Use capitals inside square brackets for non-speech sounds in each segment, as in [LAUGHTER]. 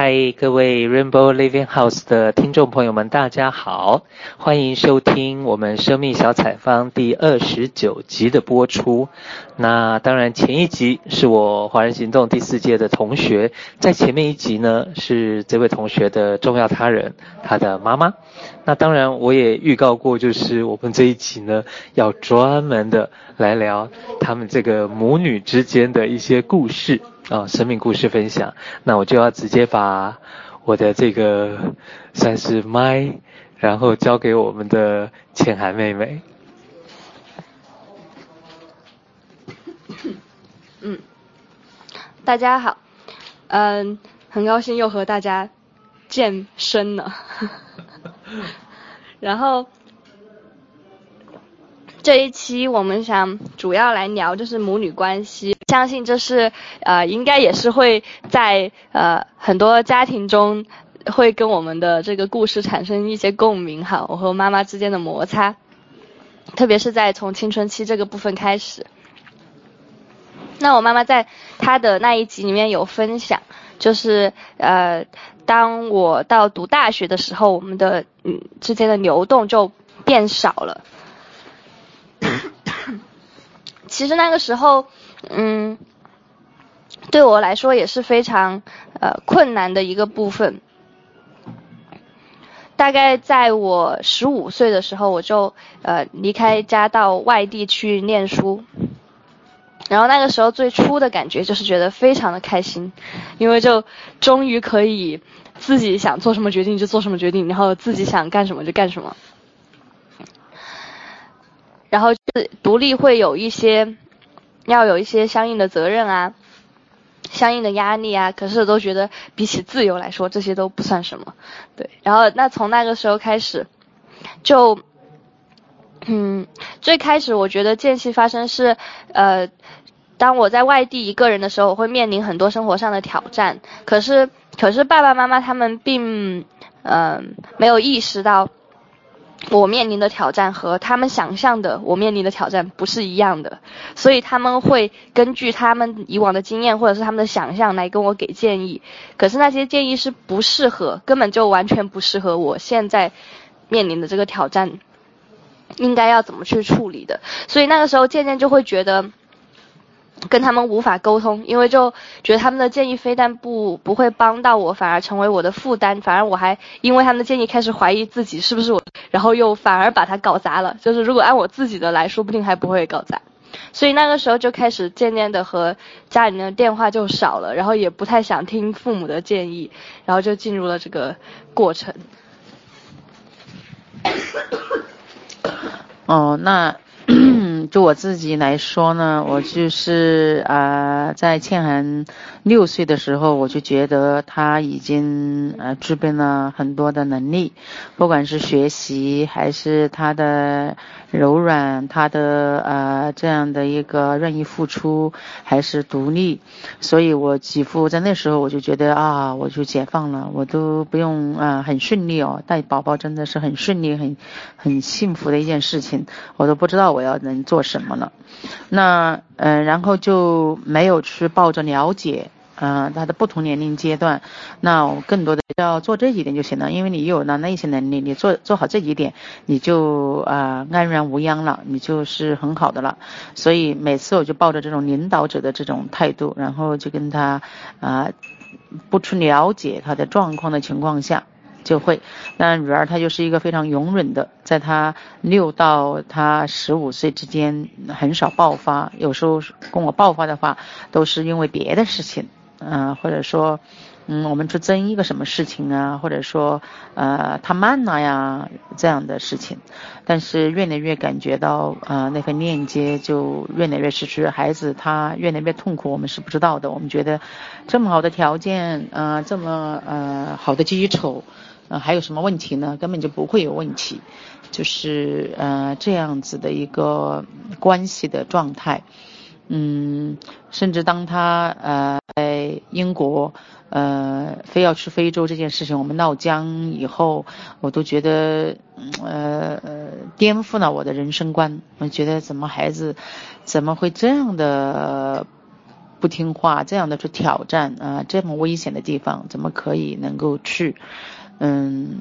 嗨，各位 Rainbow Living House 的听众朋友们，大家好，欢迎收听我们生命小采访第二十九集的播出。那当然，前一集是我华人行动第四届的同学，在前面一集呢，是这位同学的重要他人，他的妈妈。那当然，我也预告过，就是我们这一集呢，要专门的来聊他们这个母女之间的一些故事。啊、哦，生命故事分享，那我就要直接把我的这个算是麦，然后交给我们的浅涵妹妹。嗯，大家好，嗯，很高兴又和大家见身了。[LAUGHS] [LAUGHS] 然后这一期我们想主要来聊就是母女关系。相信这是呃，应该也是会在呃很多家庭中会跟我们的这个故事产生一些共鸣哈。我和妈妈之间的摩擦，特别是在从青春期这个部分开始。那我妈妈在她的那一集里面有分享，就是呃，当我到读大学的时候，我们的嗯之间的流动就变少了。其实那个时候。嗯，对我来说也是非常呃困难的一个部分。大概在我十五岁的时候，我就呃离开家到外地去念书。然后那个时候最初的感觉就是觉得非常的开心，因为就终于可以自己想做什么决定就做什么决定，然后自己想干什么就干什么。然后就是独立会有一些。要有一些相应的责任啊，相应的压力啊，可是都觉得比起自由来说，这些都不算什么。对，然后那从那个时候开始，就，嗯，最开始我觉得间隙发生是，呃，当我在外地一个人的时候，我会面临很多生活上的挑战，可是可是爸爸妈妈他们并，嗯、没有意识到。我面临的挑战和他们想象的我面临的挑战不是一样的，所以他们会根据他们以往的经验或者是他们的想象来跟我给建议，可是那些建议是不适合，根本就完全不适合我现在面临的这个挑战，应该要怎么去处理的，所以那个时候渐渐就会觉得。跟他们无法沟通，因为就觉得他们的建议非但不不会帮到我，反而成为我的负担，反而我还因为他们的建议开始怀疑自己是不是我，然后又反而把它搞砸了。就是如果按我自己的来说不定还不会搞砸。所以那个时候就开始渐渐的和家里面的电话就少了，然后也不太想听父母的建议，然后就进入了这个过程。哦，那。就我自己来说呢，我就是啊、呃，在倩涵六岁的时候，我就觉得她已经呃具备了很多的能力，不管是学习还是她的柔软，她的呃这样的一个愿意付出，还是独立，所以我几乎在那时候我就觉得啊，我就解放了，我都不用啊、很顺利哦，带宝宝真的是很顺利，很很幸福的一件事情，我都不知道我要能做做什么了，那嗯、然后就没有去抱着了解，嗯、他的不同年龄阶段，那我更多的要做这几点就行了，因为你有了那些能力，你做做好这几点，你就啊、安然无恙了，你就是很好的了。所以每次我就抱着这种领导者的这种态度，然后就跟他啊、不去了解他的状况的情况下。就会，那女儿她就是一个非常容忍的，在她六到她十五岁之间很少爆发，有时候跟我爆发的话，都是因为别的事情，嗯、或者说，嗯，我们去争一个什么事情啊，或者说，呃，他慢了呀这样的事情，但是越来越感觉到，呃，那份链接就越来越失去，孩子他越来越痛苦，我们是不知道的，我们觉得这么好的条件，呃，这么呃好的基础。呃，还有什么问题呢？根本就不会有问题，就是呃这样子的一个关系的状态，嗯，甚至当他呃在英国呃非要去非洲这件事情，我们闹僵以后，我都觉得呃呃颠覆了我的人生观。我觉得怎么孩子怎么会这样的不听话，这样的去挑战啊，这么危险的地方怎么可以能够去？嗯，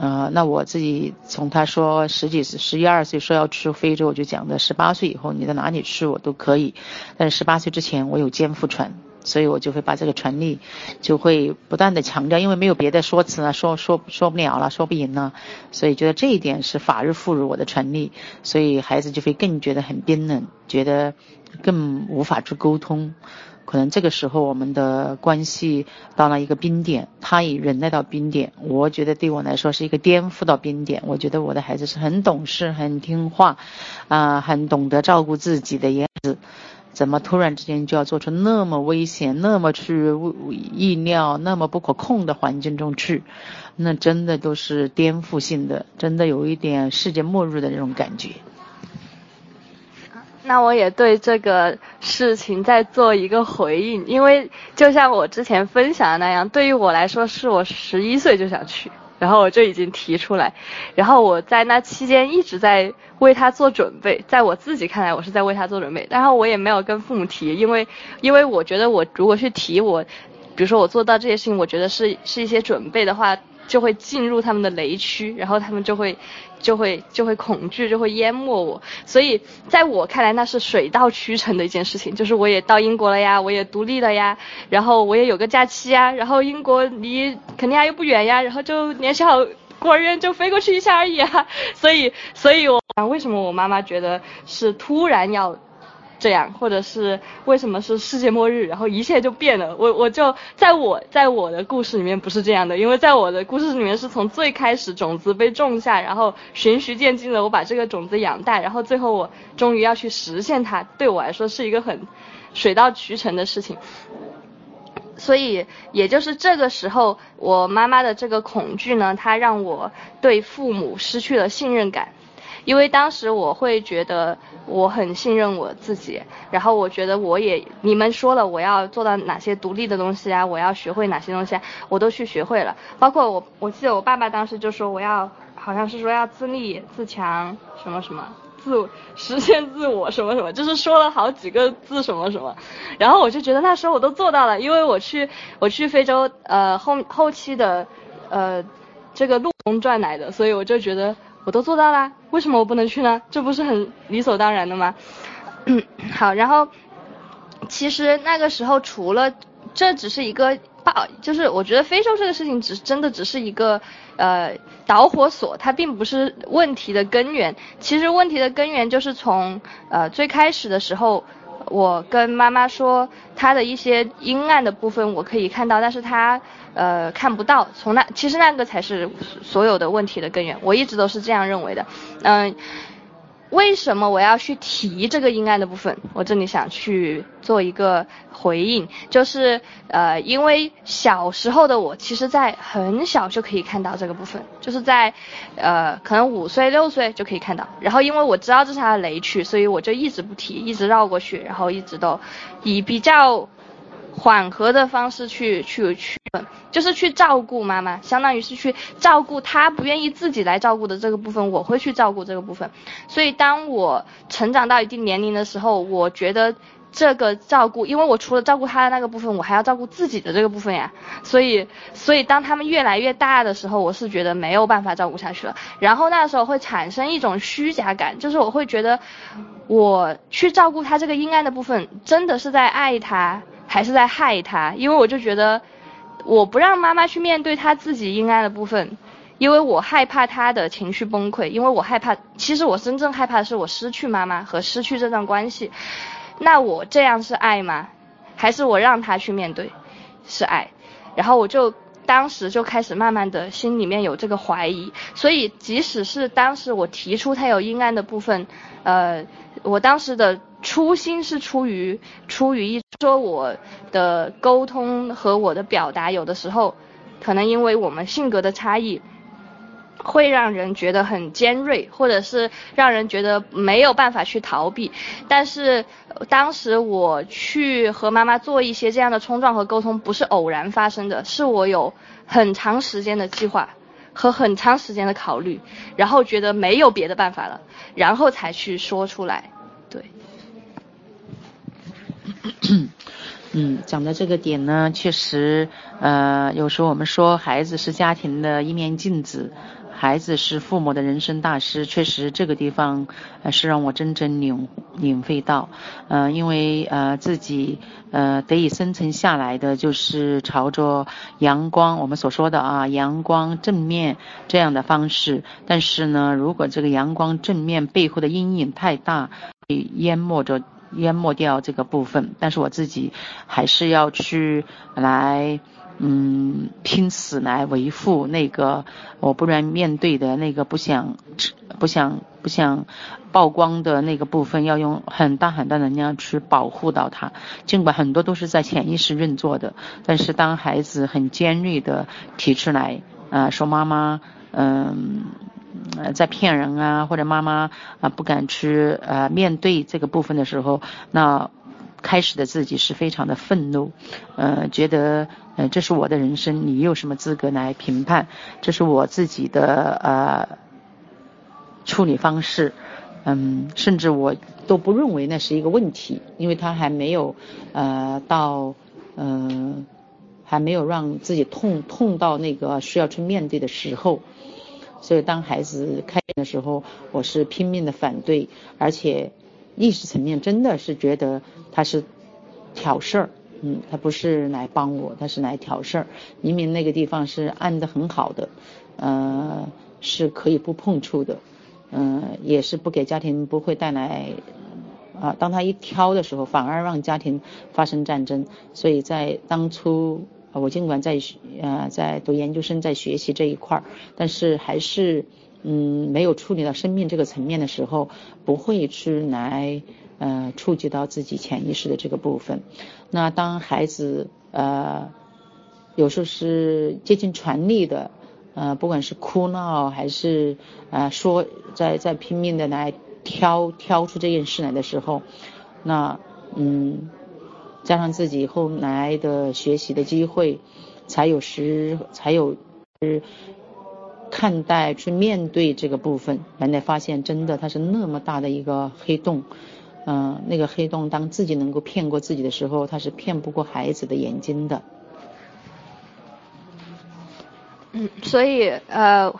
啊，那我自己从他说十几岁、十一二岁说要去非洲，我就讲的十八岁以后你在哪里去我都可以，但是十八岁之前我有肩负传。所以我就会把这个权利，就会不断的强调，因为没有别的说辞啊，说说说不了了，说不赢了，所以觉得这一点是法律赋予我的权利，所以孩子就会更觉得很冰冷，觉得更无法去沟通，可能这个时候我们的关系到了一个冰点，他也忍耐到冰点，我觉得对我来说是一个颠覆到冰点，我觉得我的孩子是很懂事、很听话，啊、很懂得照顾自己的样子。怎么突然之间就要做出那么危险、那么去意料、那么不可控的环境中去？那真的都是颠覆性的，真的有一点世界末日的那种感觉。那我也对这个事情再做一个回应，因为就像我之前分享的那样，对于我来说，是我十一岁就想去。然后我就已经提出来，然后我在那期间一直在为他做准备，在我自己看来，我是在为他做准备，然后我也没有跟父母提，因为因为我觉得我如果去提我，比如说我做到这些事情，我觉得是是一些准备的话。就会进入他们的雷区，然后他们就会，就会就会恐惧，就会淹没我。所以在我看来，那是水到渠成的一件事情。就是我也到英国了呀，我也独立了呀，然后我也有个假期呀，然后英国离肯尼亚又不远呀，然后就联系好孤儿院就飞过去一下而已啊。所以，所以我为什么我妈妈觉得是突然要。这样，或者是为什么是世界末日，然后一切就变了。我我就在我在我的故事里面不是这样的，因为在我的故事里面是从最开始种子被种下，然后循序渐进的我把这个种子养大，然后最后我终于要去实现它。对我来说是一个很水到渠成的事情。所以也就是这个时候，我妈妈的这个恐惧呢，它让我对父母失去了信任感。因为当时我会觉得我很信任我自己，然后我觉得我也你们说了我要做到哪些独立的东西啊，我要学会哪些东西啊，我都去学会了。包括我，我记得我爸爸当时就说我要，好像是说要自立自强什么什么，自实现自我什么什么，就是说了好几个字什么什么。然后我就觉得那时候我都做到了，因为我去我去非洲呃后后期的呃这个路中赚来的，所以我就觉得。我都做到啦，为什么我不能去呢？这不是很理所当然的吗？[CLEARS THROAT] 好，然后其实那个时候除了这只是一个爆，就是我觉得非洲这个事情只真的只是一个呃导火索，它并不是问题的根源。其实问题的根源就是从呃最开始的时候。我跟妈妈说，她的一些阴暗的部分我可以看到，但是她呃看不到。从那其实那个才是所有的问题的根源，我一直都是这样认为的。嗯。为什么我要去提这个阴暗的部分？我这里想去做一个回应，就是呃，因为小时候的我，其实在很小就可以看到这个部分，就是在呃，可能五岁六岁就可以看到。然后因为我知道这是他的雷区，所以我就一直不提，一直绕过去，然后一直都以比较。缓和的方式去去去，就是去照顾妈妈，相当于是去照顾她不愿意自己来照顾的这个部分，我会去照顾这个部分。所以当我成长到一定年龄的时候，我觉得这个照顾，因为我除了照顾她的那个部分，我还要照顾自己的这个部分呀。所以，所以当他们越来越大的时候，我是觉得没有办法照顾下去了。然后那时候会产生一种虚假感，就是我会觉得我去照顾她这个阴暗的部分，真的是在爱她。还是在害他，因为我就觉得，我不让妈妈去面对她自己阴暗的部分，因为我害怕她的情绪崩溃，因为我害怕，其实我真正害怕的是我失去妈妈和失去这段关系。那我这样是爱吗？还是我让她去面对，是爱？然后我就当时就开始慢慢的心里面有这个怀疑，所以即使是当时我提出她有阴暗的部分，呃，我当时的。初心是出于出于一说我的沟通和我的表达，有的时候可能因为我们性格的差异，会让人觉得很尖锐，或者是让人觉得没有办法去逃避。但是当时我去和妈妈做一些这样的冲撞和沟通，不是偶然发生的，是我有很长时间的计划和很长时间的考虑，然后觉得没有别的办法了，然后才去说出来。[COUGHS] 嗯，讲的这个点呢，确实，呃，有时候我们说孩子是家庭的一面镜子。孩子是父母的人生大师，确实这个地方呃是让我真正领领会到，呃，因为呃自己呃得以生存下来的就是朝着阳光，我们所说的啊阳光正面这样的方式，但是呢，如果这个阳光正面背后的阴影太大，被淹没着淹没掉这个部分，但是我自己还是要去来。嗯，拼死来维护那个我不愿面对的那个不想、不想、不想曝光的那个部分，要用很大很大的能量去保护到它。尽管很多都是在潜意识运作的，但是当孩子很尖锐的提出来，呃，说妈妈，嗯、在骗人啊，或者妈妈啊、不敢去呃面对这个部分的时候，那。开始的自己是非常的愤怒，呃，觉得呃这是我的人生，你有什么资格来评判？这是我自己的呃处理方式，嗯，甚至我都不认为那是一个问题，因为他还没有呃到嗯、还没有让自己痛痛到那个需要去面对的时候，所以当孩子开店的时候，我是拼命的反对，而且。意识层面真的是觉得他是挑事儿，嗯，他不是来帮我，他是来挑事儿。明明那个地方是安得很好的，呃，是可以不碰触的，嗯、也是不给家庭不会带来啊、当他一挑的时候，反而让家庭发生战争。所以在当初，我尽管在呃在读研究生，在学习这一块儿，但是还是。嗯，没有处理到生命这个层面的时候，不会去来呃触及到自己潜意识的这个部分。那当孩子呃有时候是接近全力的呃，不管是哭闹还是呃说在在拼命的来挑挑出这件事来的时候，那嗯加上自己后来的学习的机会，才有时才有是。看待去面对这个部分，原来发现真的它是那么大的一个黑洞，嗯、那个黑洞当自己能够骗过自己的时候，它是骗不过孩子的眼睛的。嗯，所以呃。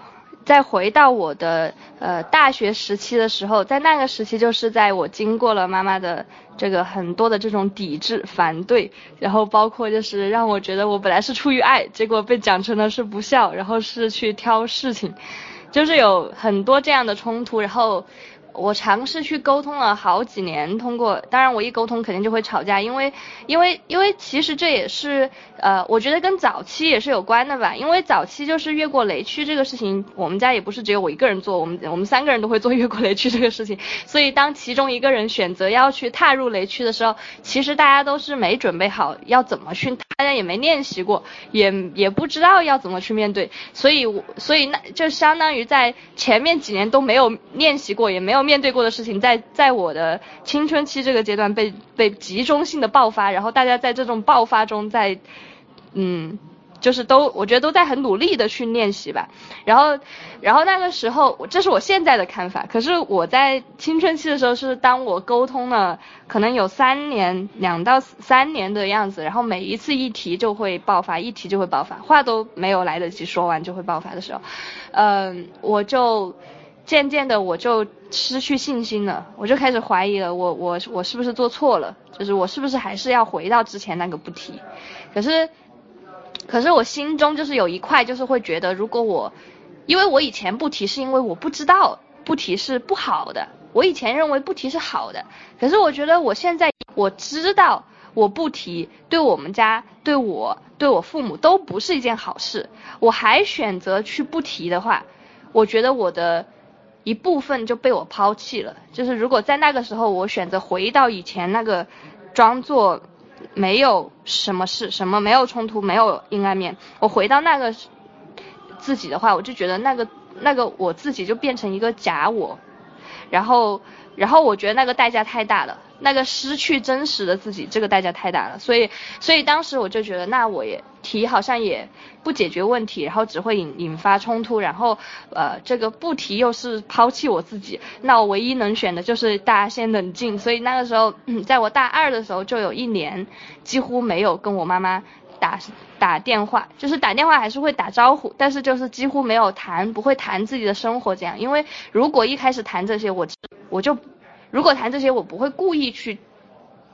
再回到我的呃大学时期的时候，在那个时期就是在我经过了妈妈的这个很多的这种抵制、反对，然后包括就是让我觉得我本来是出于爱，结果被讲成了是不孝，然后是去挑事情，就是有很多这样的冲突，然后。我尝试去沟通了好几年，通过，当然我一沟通肯定就会吵架，因为，因为，因为其实这也是，呃，我觉得跟早期也是有关的吧，因为早期就是越过雷区这个事情，我们家也不是只有我一个人做，我们我们三个人都会做越过雷区这个事情，所以当其中一个人选择要去踏入雷区的时候，其实大家都是没准备好要怎么去，大家也没练习过，也也不知道要怎么去面对，所以我，所以那就相当于在前面几年都没有练习过，也没有。面对过的事情，在在我的青春期这个阶段被被集中性的爆发，然后大家在这种爆发中在，在嗯，就是都我觉得都在很努力的去练习吧。然后然后那个时候，这是我现在的看法。可是我在青春期的时候，是当我沟通了可能有三年两到三年的样子，然后每一次一提就会爆发，一提就会爆发，话都没有来得及说完就会爆发的时候，嗯，我就。渐渐的，我就失去信心了，我就开始怀疑了，我我我是不是做错了？就是我是不是还是要回到之前那个不提？可是，可是我心中就是有一块，就是会觉得，如果我，因为我以前不提是因为我不知道不提是不好的，我以前认为不提是好的，可是我觉得我现在我知道我不提，对我们家、对我、对我父母都不是一件好事，我还选择去不提的话，我觉得我的。一部分就被我抛弃了，就是如果在那个时候我选择回到以前那个，装作没有什么事，什么没有冲突，没有阴暗面，我回到那个自己的话，我就觉得那个那个我自己就变成一个假我，然后然后我觉得那个代价太大了，那个失去真实的自己，这个代价太大了，所以所以当时我就觉得，那我也提好像也不解决问题，然后只会引引发冲突，然后呃这个不提又是抛弃我自己，那我唯一能选的就是大家先冷静，所以那个时候，在我大二的时候就有一年几乎没有跟我妈妈打打电话，就是打电话还是会打招呼，但是就是几乎没有谈，不会谈自己的生活这样，因为如果一开始谈这些，我。我就，如果谈这些，我不会故意去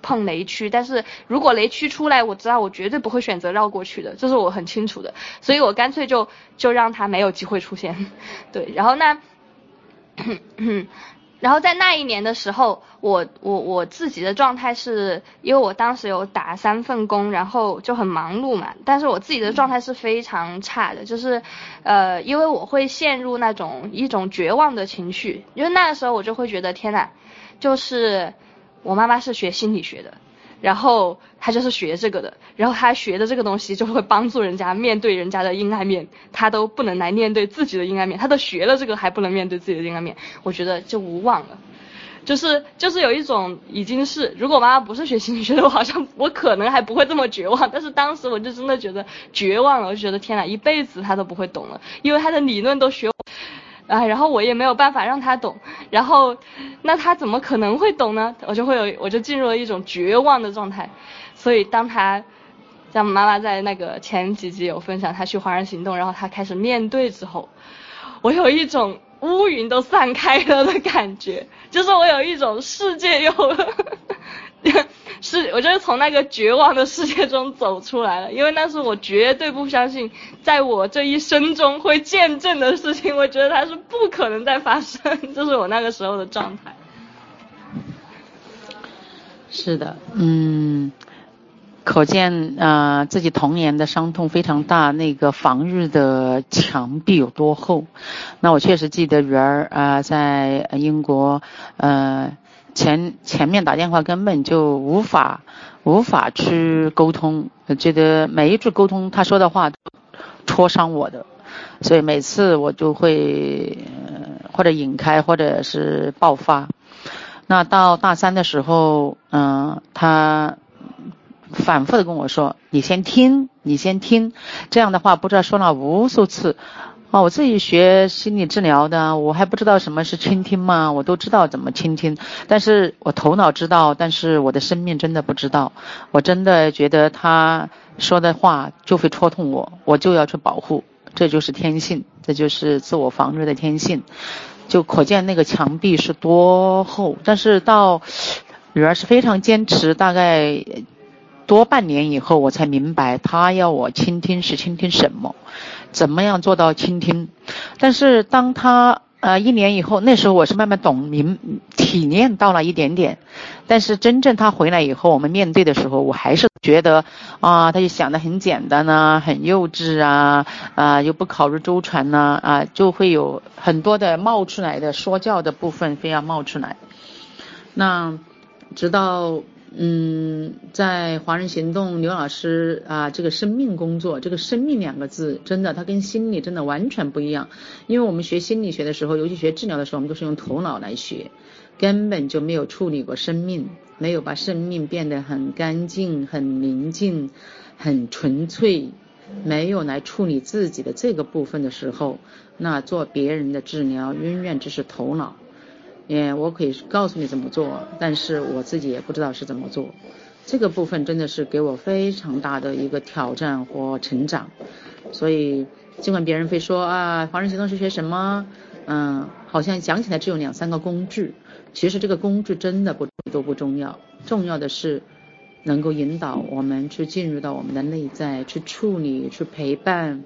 碰雷区，但是如果雷区出来，我知道我绝对不会选择绕过去的，这是我很清楚的，所以我干脆就就让他没有机会出现，[LAUGHS] 对，然后那，[COUGHS] 然后在那一年的时候，我我我自己的状态是，因为我当时有打三份工，然后就很忙碌嘛，但是我自己的状态是非常差的，就是。呃，因为我会陷入那种一种绝望的情绪，因为那个时候我就会觉得天呐，就是我妈妈是学心理学的，然后他就是学这个的，然后他学的这个东西就会帮助人家面对人家的阴暗面，他都不能来面对自己的阴暗面，他都学了这个还不能面对自己的阴暗面，我觉得就无望了。就是就是有一种已经是，如果妈妈不是学心理学的，我好像我可能还不会这么绝望。但是当时我就真的觉得绝望了，我就觉得天呐，一辈子他都不会懂了，因为他的理论都学，哎，然后我也没有办法让他懂，然后那他怎么可能会懂呢？我就会有，我就进入了一种绝望的状态。所以当他像妈妈在那个前几集有分享，他去华人行动，然后他开始面对之后，我有一种。乌云都散开了的感觉，就是我有一种世界又 [LAUGHS] 是，我就是从那个绝望的世界中走出来了，因为那是我绝对不相信，在我这一生中会见证的事情，我觉得它是不可能再发生，[LAUGHS] 这是我那个时候的状态。是的，嗯。可见啊、自己童年的伤痛非常大，那个防御的墙壁有多厚？那我确实记得鱼儿啊、在英国，呃，前前面打电话根本就无法无法去沟通，我觉得每一句沟通他说的话都戳伤我的，所以每次我就会或者引开，或者是爆发。那到大三的时候，嗯、他。反复的跟我说：“你先听，你先听。”这样的话，不知道说了无数次。啊，我自己学心理治疗的，我还不知道什么是倾听吗？我都知道怎么倾听，但是我头脑知道，但是我的生命真的不知道。我真的觉得他说的话就会戳痛我，我就要去保护，这就是天性，这就是自我防御的天性。就可见那个墙壁是多厚。但是到女儿是非常坚持，大概。多半年以后，我才明白她要我倾听是倾听什么，怎么样做到倾听。但是当他呃一年以后，那时候我是慢慢懂明体验到了一点点。但是真正他回来以后，我们面对的时候，我还是觉得啊，他就想得很简单呐、很幼稚啊，啊又不考虑周全呐，啊就会有很多的冒出来的说教的部分非要冒出来。那直到。嗯，在华人行动，刘老师啊，这个生命工作，这个生命两个字，真的，它跟心理真的完全不一样。因为我们学心理学的时候，尤其学治疗的时候，我们都是用头脑来学，根本就没有处理过生命，没有把生命变得很干净、很宁静、很纯粹，没有来处理自己的这个部分的时候，那做别人的治疗，永远只是头脑。也，我可以告诉你怎么做，但是我自己也不知道是怎么做。这个部分真的是给我非常大的一个挑战和成长。所以，尽管别人会说啊，华人行动是学什么？嗯，好像讲起来只有两三个工具，其实这个工具真的不都不重要，重要的是能够引导我们去进入到我们的内在，去处理，去陪伴。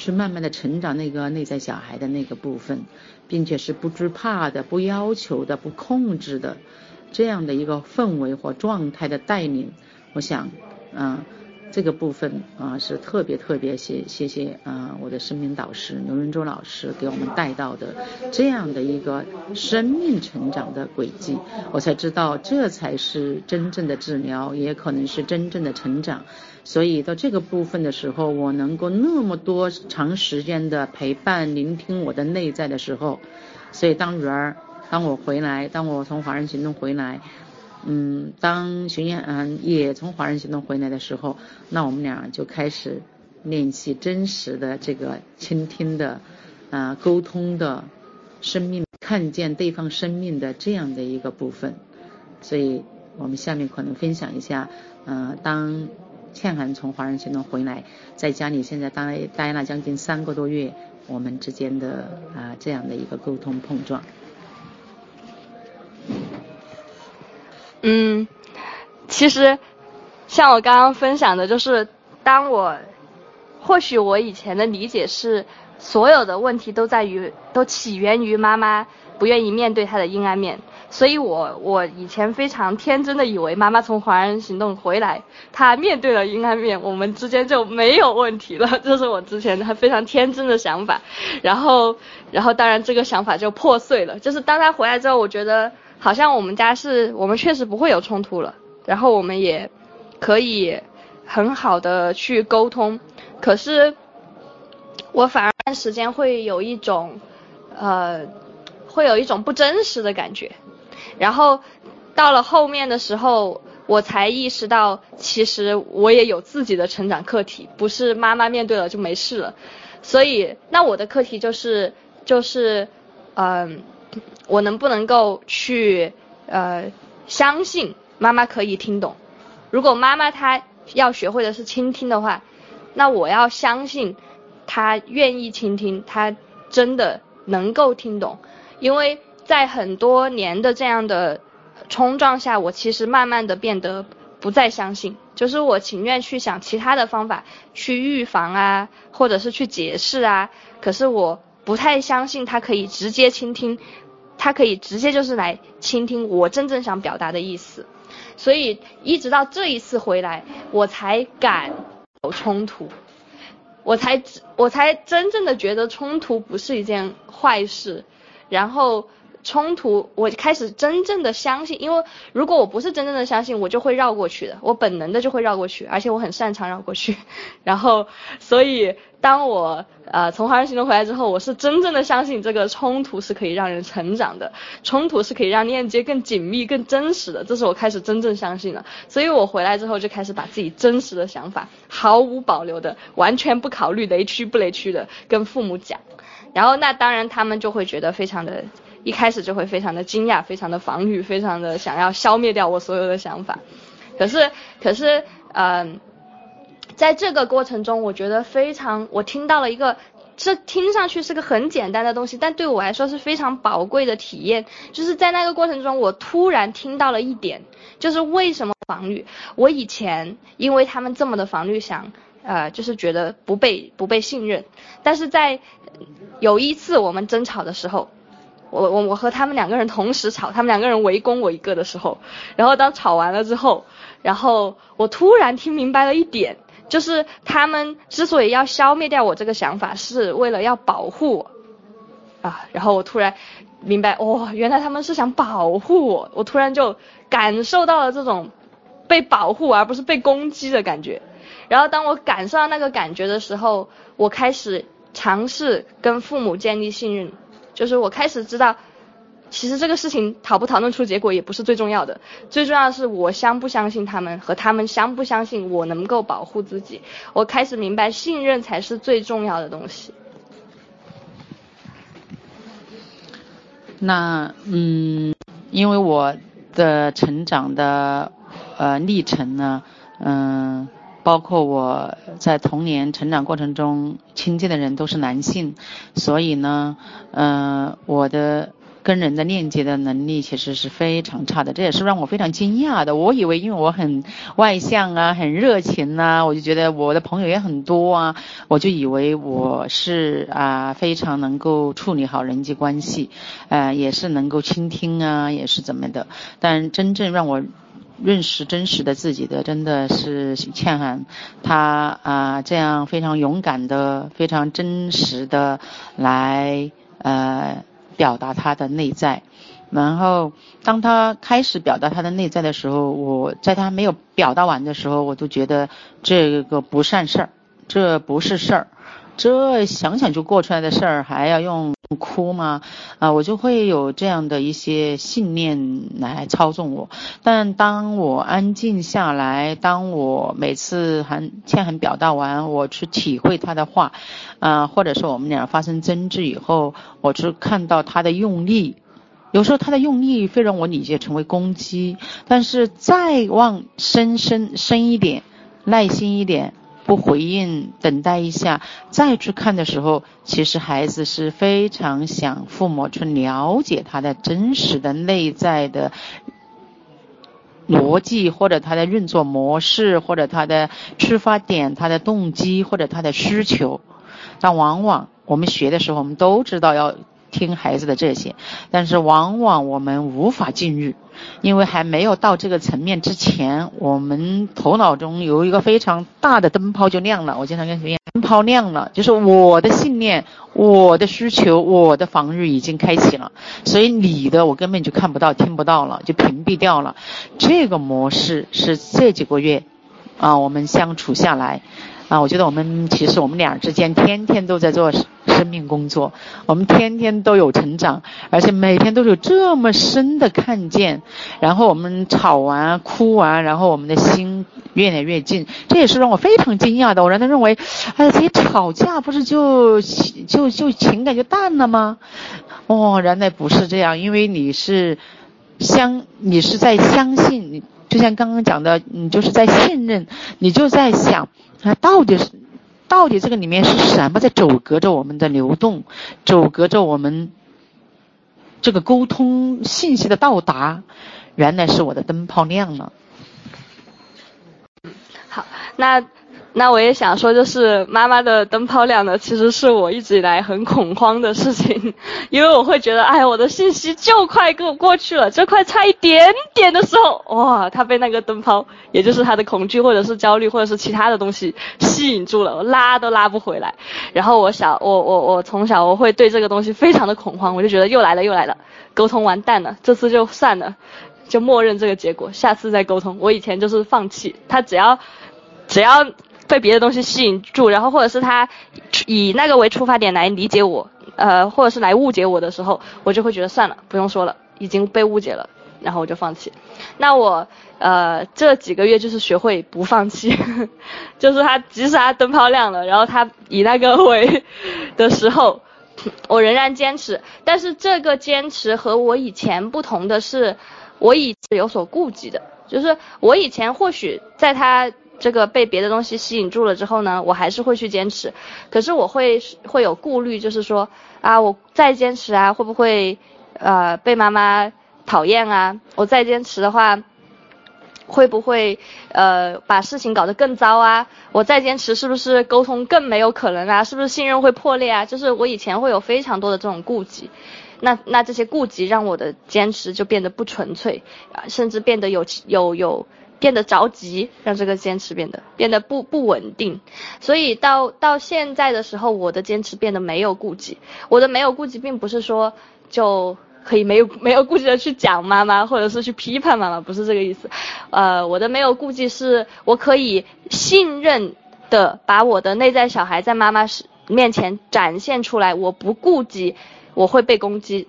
去慢慢的成长那个内在小孩的那个部分，并且是不惧怕的、不要求的、不控制的这样的一个氛围或状态的带领，我想，嗯。这个部分啊是特别特别谢谢谢啊我的生命导师刘仁洲老师给我们带到的这样的一个生命成长的轨迹，我才知道这才是真正的治疗，也可能是真正的成长。所以到这个部分的时候，我能够那么多长时间的陪伴、聆听我的内在的时候，所以当女儿当我回来，当我从华人行动回来，嗯，当巡演嗯也从华人行动回来的时候，那我们俩就开始练习真实的这个倾听的，啊，沟通的，生命看见对方生命的这样的一个部分。所以我们下面可能分享一下，呃，当倩涵从华人行动回来，在家里现在待待了将近三个多月，我们之间的啊这样的一个沟通碰撞。嗯，其实像我刚刚分享的，就是当我或许我以前的理解是，所有的问题都在于都起源于妈妈不愿意面对她的阴暗面。所以我我以前非常天真的以为妈妈从华人行动回来，她面对了阴暗面，我们之间就没有问题了，[LAUGHS] 这是我之前还非常天真的想法。然后，然后当然这个想法就破碎了。就是当她回来之后，我觉得好像我们家是我们确实不会有冲突了，然后我们也可以很好的去沟通。可是我反而时间会有一种，呃，会有一种不真实的感觉。然后到了后面的时候，我才意识到，其实我也有自己的成长课题，不是妈妈面对了就没事了。所以，那我的课题就是，就是，嗯、我能不能够去，呃，相信妈妈可以听懂。如果妈妈她要学会的是倾听的话，那我要相信她愿意倾听，她真的能够听懂，因为。在很多年的这样的冲撞下，我其实慢慢的变得不再相信，就是我情愿去想其他的方法去预防啊，或者是去解释啊，可是我不太相信她可以直接倾听，他可以直接就是来倾听我真正想表达的意思，所以一直到这一次回来，我才敢有冲突，我才我才真正的觉得冲突不是一件坏事，然后。冲突，我开始真正的相信，因为如果我不是真正的相信，我就会绕过去的，我本能的就会绕过去，而且我很擅长绕过去。[LAUGHS] 然后，所以当我呃从华人行动回来之后，我是真正的相信这个冲突是可以让人成长的，冲突是可以让链接更紧密、更真实的，这是我开始真正相信了。所以我回来之后就开始把自己真实的想法毫无保留的、完全不考虑雷区不雷区的跟父母讲，然后那当然他们就会觉得非常的。一开始就会非常的惊讶，非常的防御，非常的想要消灭掉我所有的想法。可是，可是，嗯、在这个过程中，我觉得非常，我听到了一个，这听上去是个很简单的东西，但对我来说是非常宝贵的体验。就是在那个过程中，我突然听到了一点，就是为什么防御？我以前因为他们这么的防御，想，呃，就是觉得不被不被信任。但是在有一次我们争吵的时候。我我我和他们两个人同时吵，他们两个人围攻我一个的时候，然后当吵完了之后，然后我突然听明白了一点，就是他们之所以要消灭掉我这个想法，是为了要保护我，啊，然后我突然明白，哦，原来他们是想保护我，我突然就感受到了这种被保护而不是被攻击的感觉，然后当我感受到那个感觉的时候，我开始尝试跟父母建立信任。就是我开始知道，其实这个事情讨不讨论出结果也不是最重要的，最重要的是我相不相信他们和他们相不相信我能够保护自己。我开始明白，信任才是最重要的东西。那嗯，因为我的成长的呃历程呢，嗯。包括我在童年成长过程中亲近的人都是男性，所以呢，呃，我的跟人的链接的能力其实是非常差的，这也是让我非常惊讶的。我以为因为我很外向啊，很热情啊，我就觉得我的朋友也很多啊，我就以为我是啊非常能够处理好人际关系，呃，也是能够倾听啊，也是怎么的。但真正让我认识真实的自己的，真的是倩涵，她啊这样非常勇敢的、非常真实的来呃表达她的内在。然后当他开始表达他的内在的时候，我在他没有表达完的时候，我都觉得这个不算事儿，这不是事儿，这想想就过出来的事儿，还要用哭吗？啊，我就会有这样的一些信念来操纵我。但当我安静下来，当我每次和倩涵表达完，我去体会他的话，啊，或者说我们俩发生争执以后，我去看到他的用力，有时候他的用力会让我理解成为攻击，但是再往深深深一点，耐心一点。不回应，等待一下，再去看的时候，其实孩子是非常想父母去了解他的真实的内在的逻辑，或者他的运作模式，或者他的出发点、他的动机或者他的需求。但往往我们学的时候，我们都知道要听孩子的这些，但是往往我们无法进入。因为还没有到这个层面之前，我们头脑中有一个非常大的灯泡就亮了。我经常跟学员，灯泡亮了，就是我的信念、我的需求、我的防御已经开启了，所以你的我根本就看不到、听不到了，就屏蔽掉了。这个模式是这几个月啊，我们相处下来。啊，我觉得我们其实我们俩之间天天都在做生命工作，我们天天都有成长，而且每天都有这么深的看见。然后我们吵完、哭完，然后我们的心越来越近，这也是让我非常惊讶的。我原来认为，哎，这些吵架不是就就就情感就淡了吗？哦，原来不是这样，因为你是相，你是在相信你。就像刚刚讲的，你就是在信任，你就在想，那，到底是，到底这个里面是什么在阻隔着我们的流动，阻隔着我们这个沟通信息的到达，原来是我的灯泡亮了。好，那。那我也想说，就是妈妈的灯泡亮了，其实是我一直以来很恐慌的事情，[LAUGHS] 因为我会觉得，哎，我的信息就快过过去了，就快差一点点的时候，哇，他被那个灯泡，也就是他的恐惧或者是焦虑或者是其他的东西吸引住了，我拉都拉不回来。然后我想，我我我从小我会对这个东西非常的恐慌，我就觉得又来了又来了，沟通完蛋了，这次就算了，就默认这个结果，下次再沟通。我以前就是放弃，他只要只要。被别的东西吸引住，然后或者是他以那个为出发点来理解我，呃，或者是来误解我的时候，我就会觉得算了，不用说了，已经被误解了，然后我就放弃。那我呃这几个月就是学会不放弃，[LAUGHS] 就是他即使他灯泡亮了，然后他以那个为的时候，我仍然坚持。但是这个坚持和我以前不同的是，我以前有所顾忌的，就是我以前或许在他。这个被别的东西吸引住了之后呢，我还是会去坚持，可是我会会有顾虑，就是说啊，我再坚持啊，会不会呃被妈妈讨厌啊？我再坚持的话，会不会呃把事情搞得更糟啊？我再坚持是不是沟通更没有可能啊？是不是信任会破裂啊？就是我以前会有非常多的这种顾忌，那那这些顾忌让我的坚持就变得不纯粹啊，甚至变得有有有。变得着急，让这个坚持变得变得不不稳定，所以到到现在的时候，我的坚持变得没有顾忌。我的没有顾忌，并不是说就可以没有没有顾忌的去讲妈妈，或者是去批判妈妈，不是这个意思。呃，我的没有顾忌是，我可以信任的把我的内在小孩在妈妈是面前展现出来，我不顾及我会被攻击。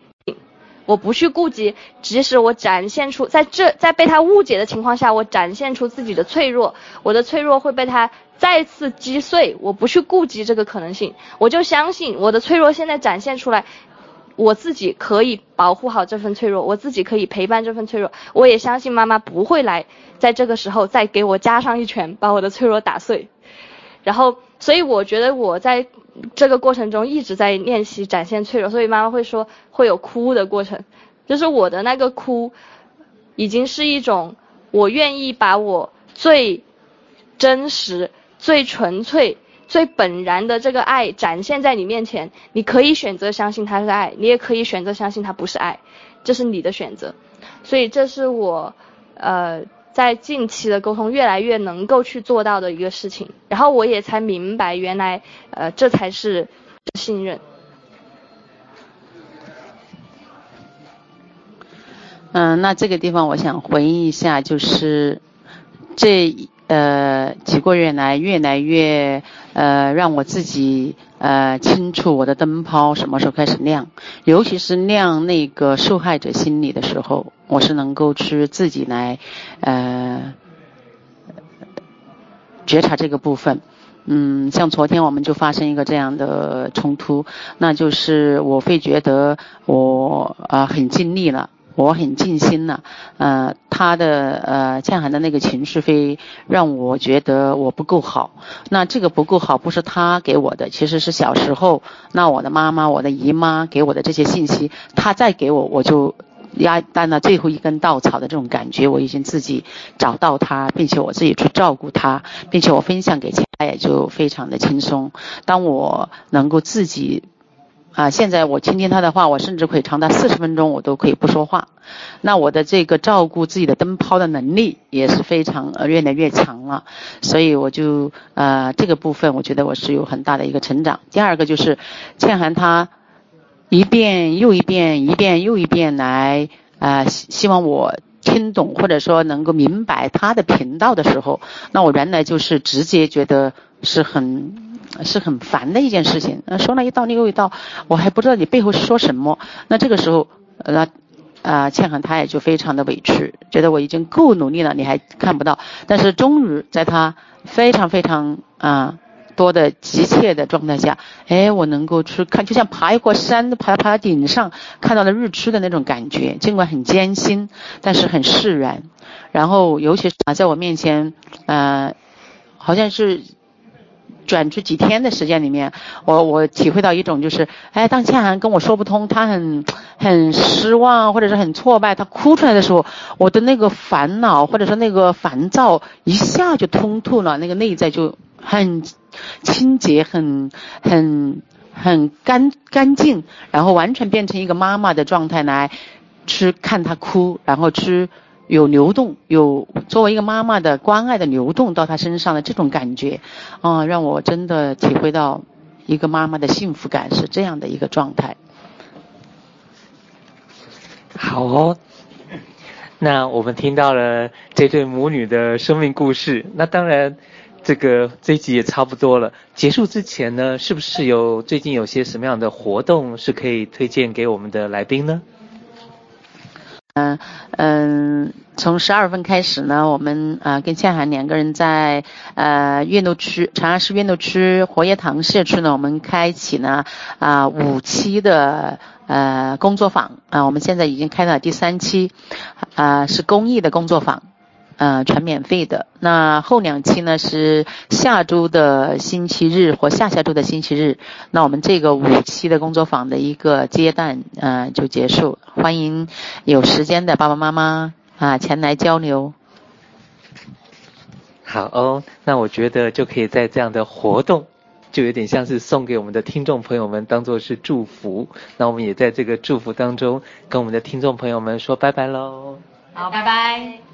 我不去顾及，即使我展现出在这在被他误解的情况下，我展现出自己的脆弱，我的脆弱会被他再次击碎。我不去顾及这个可能性，我就相信我的脆弱现在展现出来，我自己可以保护好这份脆弱，我自己可以陪伴这份脆弱。我也相信妈妈不会来在这个时候再给我加上一拳，把我的脆弱打碎。然后，所以我觉得我在。这个过程中一直在练习展现脆弱，所以妈妈会说会有哭的过程，就是我的那个哭，已经是一种我愿意把我最真实、最纯粹、最本然的这个爱展现在你面前。你可以选择相信它是爱，你也可以选择相信它不是爱，这是你的选择。所以这是我，呃。在近期的沟通越来越能够去做到的一个事情，然后我也才明白，原来呃这才是信任。嗯，那这个地方我想回忆一下，就是这呃几个月来越来越呃让我自己呃清楚我的灯泡什么时候开始亮，尤其是亮那个受害者心理的时候，我是能够去自己来呃觉察这个部分。嗯，像昨天我们就发生一个这样的冲突，那就是我会觉得我啊、呃、很尽力了，我很尽心了，呃，他的呃倩涵的那个情绪会让我觉得我不够好。那这个不够好不是他给我的，其实是小时候那我的妈妈、我的姨妈给我的这些信息，他再给我我就。压到了最后一根稻草的这种感觉，我已经自己找到他，并且我自己去照顾他，并且我分享给其他，也就非常的轻松。当我能够自己啊，现在我倾听他的话，我甚至可以长达四十分钟，我都可以不说话。那我的这个照顾自己的灯泡的能力也是非常呃越来越强了。所以我就呃这个部分，我觉得我是有很大的一个成长。第二个就是倩涵他。一遍又一遍，一遍又一遍来啊、呃，希望我听懂或者说能够明白他的频道的时候，那我原来就是直接觉得是很是很烦的一件事情。那，说了一道又一道，我还不知道你背后是说什么。那这个时候，那啊，倩涵他也就非常的委屈，觉得我已经够努力了，你还看不到。但是终于在他非常非常啊。多的急切的状态下，哎，我能够去看，就像爬一座山，爬爬到顶上看到了日出的那种感觉，尽管很艰辛，但是很释然。然后，尤其是啊，在我面前，呃，好像是转出几天的时间里面，我我体会到一种就是，哎，当倩涵跟我说不通，她很很失望或者是很挫败，她哭出来的时候，我的那个烦恼或者说那个烦躁一下就通透了，那个内在就很。清洁很很很干干净，然后完全变成一个妈妈的状态来去看她哭，然后去有流动，有作为一个妈妈的关爱的流动到她身上的这种感觉，啊、让我真的体会到一个妈妈的幸福感是这样的一个状态。好哦，那我们听到了这对母女的生命故事，那当然。这个这一集也差不多了，结束之前呢，是不是有最近有些什么样的活动是可以推荐给我们的来宾呢？嗯嗯，从十二月份开始呢，我们啊、跟倩涵两个人在呃岳麓区长安市岳麓区活业堂社区呢，我们开启呢啊、五期的呃工作坊啊、我们现在已经开了第三期，啊、是公益的工作坊。呃，全免费的。那后两期呢是下周的星期日或下下周的星期日。那我们这个五期的工作坊的一个阶段，呃，就结束。欢迎有时间的爸爸妈妈啊、呃、前来交流。好哦，那我觉得就可以在这样的活动，就有点像是送给我们的听众朋友们当做是祝福。那我们也在这个祝福当中跟我们的听众朋友们说拜拜喽。好，拜拜。